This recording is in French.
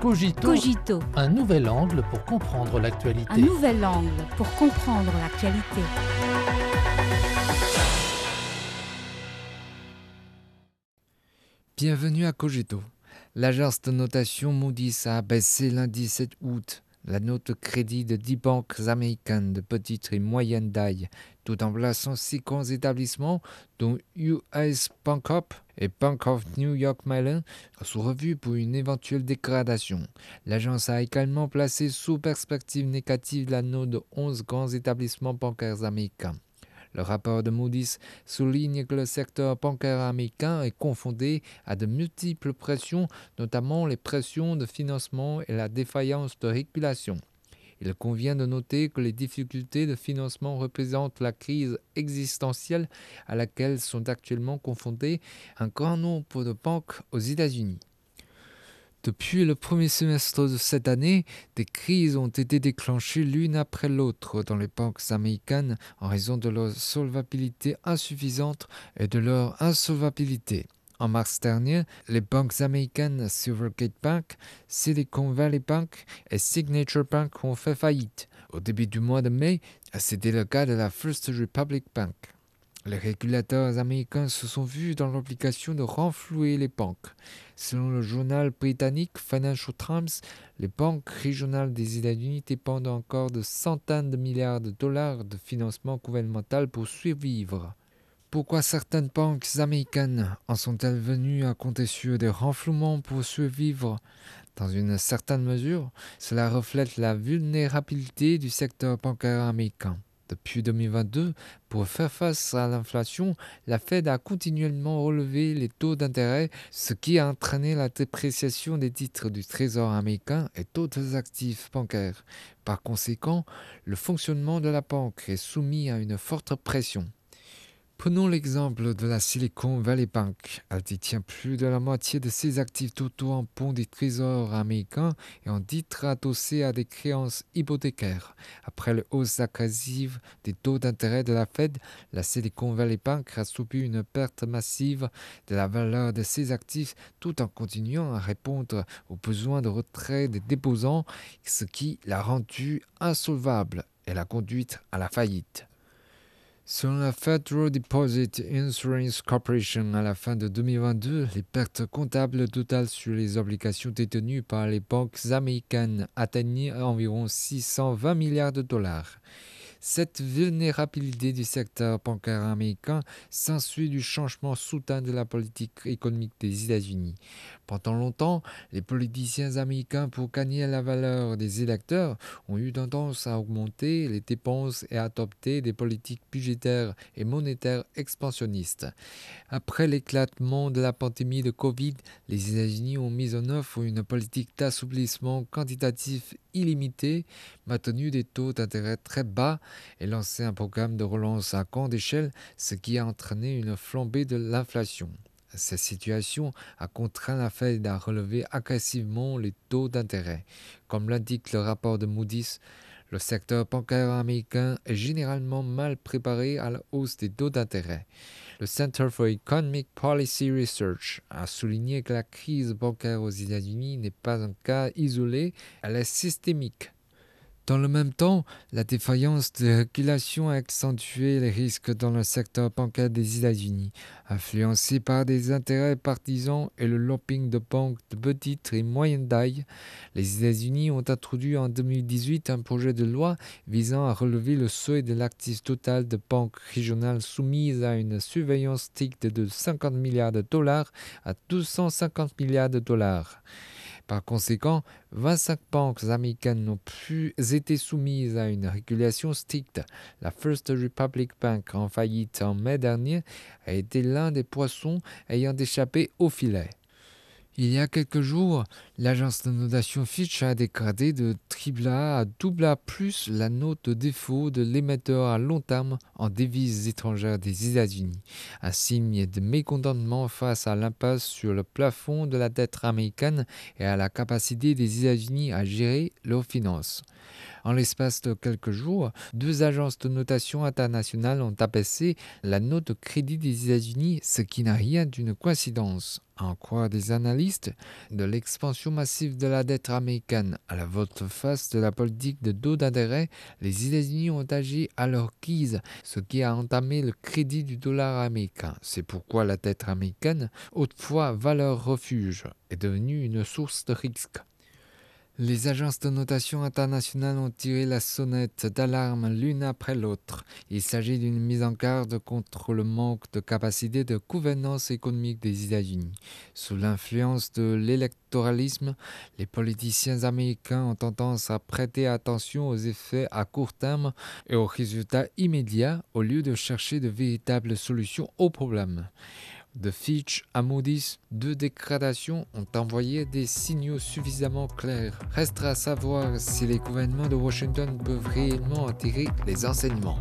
Cogito, Cogito, un nouvel angle pour comprendre l'actualité. un nouvel angle pour comprendre l'actualité. Bienvenue à Cogito. L'agence de notation Moody's a baissé lundi 7 août la note crédit de 10 banques américaines de petite et moyenne taille, tout en plaçant six grands établissements, dont US Bank Up et Bank of New York Mellon, sous revue pour une éventuelle dégradation. L'agence a également placé sous perspective négative la note de 11 grands établissements bancaires américains. Le rapport de Moody's souligne que le secteur bancaire américain est confondé à de multiples pressions, notamment les pressions de financement et la défaillance de régulation. Il convient de noter que les difficultés de financement représentent la crise existentielle à laquelle sont actuellement confrontées un grand nombre de banques aux États-Unis. Depuis le premier semestre de cette année, des crises ont été déclenchées l'une après l'autre dans les banques américaines en raison de leur solvabilité insuffisante et de leur insolvabilité. En mars dernier, les banques américaines Silvergate Bank, Silicon Valley Bank et Signature Bank ont fait faillite. Au début du mois de mai, c'était le cas de la First Republic Bank. Les régulateurs américains se sont vus dans l'obligation de renflouer les banques. Selon le journal britannique Financial Times, les banques régionales des États-Unis dépendent encore de centaines de milliards de dollars de financement gouvernemental pour survivre. Pourquoi certaines banques américaines en sont-elles venues à compter sur des renflouements pour survivre? Dans une certaine mesure, cela reflète la vulnérabilité du secteur bancaire américain. Depuis 2022, pour faire face à l'inflation, la Fed a continuellement relevé les taux d'intérêt, ce qui a entraîné la dépréciation des titres du Trésor américain et d'autres actifs bancaires. Par conséquent, le fonctionnement de la banque est soumis à une forte pression. Prenons l'exemple de la Silicon Valley Bank. Elle détient plus de la moitié de ses actifs totaux en ponts des trésors américains et en titres adossés à des créances hypothécaires. Après le hausse agressive des taux d'intérêt de la Fed, la Silicon Valley Bank a subi une perte massive de la valeur de ses actifs tout en continuant à répondre aux besoins de retrait des déposants, ce qui l'a rendue insolvable et l'a conduite à la faillite. Selon la Federal Deposit Insurance Corporation, à la fin de 2022, les pertes comptables totales sur les obligations détenues par les banques américaines atteignaient environ 620 milliards de dollars. Cette vulnérabilité du secteur bancaire américain s'ensuit du changement soudain de la politique économique des États-Unis. Pendant longtemps, les politiciens américains, pour gagner la valeur des électeurs, ont eu tendance à augmenter les dépenses et à adopter des politiques budgétaires et monétaires expansionnistes. Après l'éclatement de la pandémie de Covid, les États-Unis ont mis en œuvre une politique d'assouplissement quantitatif illimité, maintenu des taux d'intérêt très bas et lancé un programme de relance à grande échelle, ce qui a entraîné une flambée de l'inflation. Cette situation a contraint la Fed à relever agressivement les taux d'intérêt. Comme l'indique le rapport de Moody's, le secteur bancaire américain est généralement mal préparé à la hausse des taux d'intérêt. Le Center for Economic Policy Research a souligné que la crise bancaire aux États-Unis n'est pas un cas isolé, elle est systémique. Dans le même temps, la défaillance de régulation a accentué les risques dans le secteur bancaire des États-Unis, influencé par des intérêts partisans et le lobbying de banques de petite et moyenne taille. Les États-Unis ont introduit en 2018 un projet de loi visant à relever le seuil de l'actif total de banques régionales soumises à une surveillance stricte de 50 milliards de dollars à 250 milliards de dollars. Par conséquent, 25 banques américaines n'ont plus été soumises à une régulation stricte. La First Republic Bank, en faillite en mai dernier, a été l'un des poissons ayant échappé au filet. Il y a quelques jours, l'agence de notation Fitch a dégradé de A à A plus la note de défaut de l'émetteur à long terme en devises étrangères des États-Unis, un signe de mécontentement face à l'impasse sur le plafond de la dette américaine et à la capacité des États-Unis à gérer leurs finances. En l'espace de quelques jours, deux agences de notation internationales ont abaissé la note de crédit des États-Unis, ce qui n'a rien d'une coïncidence. En croire des analystes, de l'expansion massive de la dette américaine à la volte-face de la politique de dos d'intérêt, les États-Unis ont agi à leur guise, ce qui a entamé le crédit du dollar américain. C'est pourquoi la dette américaine, autrefois valeur refuge, est devenue une source de risque. Les agences de notation internationales ont tiré la sonnette d'alarme l'une après l'autre. Il s'agit d'une mise en garde contre le manque de capacité de gouvernance économique des États-Unis. Sous l'influence de l'électoralisme, les politiciens américains ont tendance à prêter attention aux effets à court terme et aux résultats immédiats au lieu de chercher de véritables solutions aux problèmes. De Fitch à Moody's, deux dégradations ont envoyé des signaux suffisamment clairs. Restera à savoir si les gouvernements de Washington peuvent réellement en tirer les enseignements.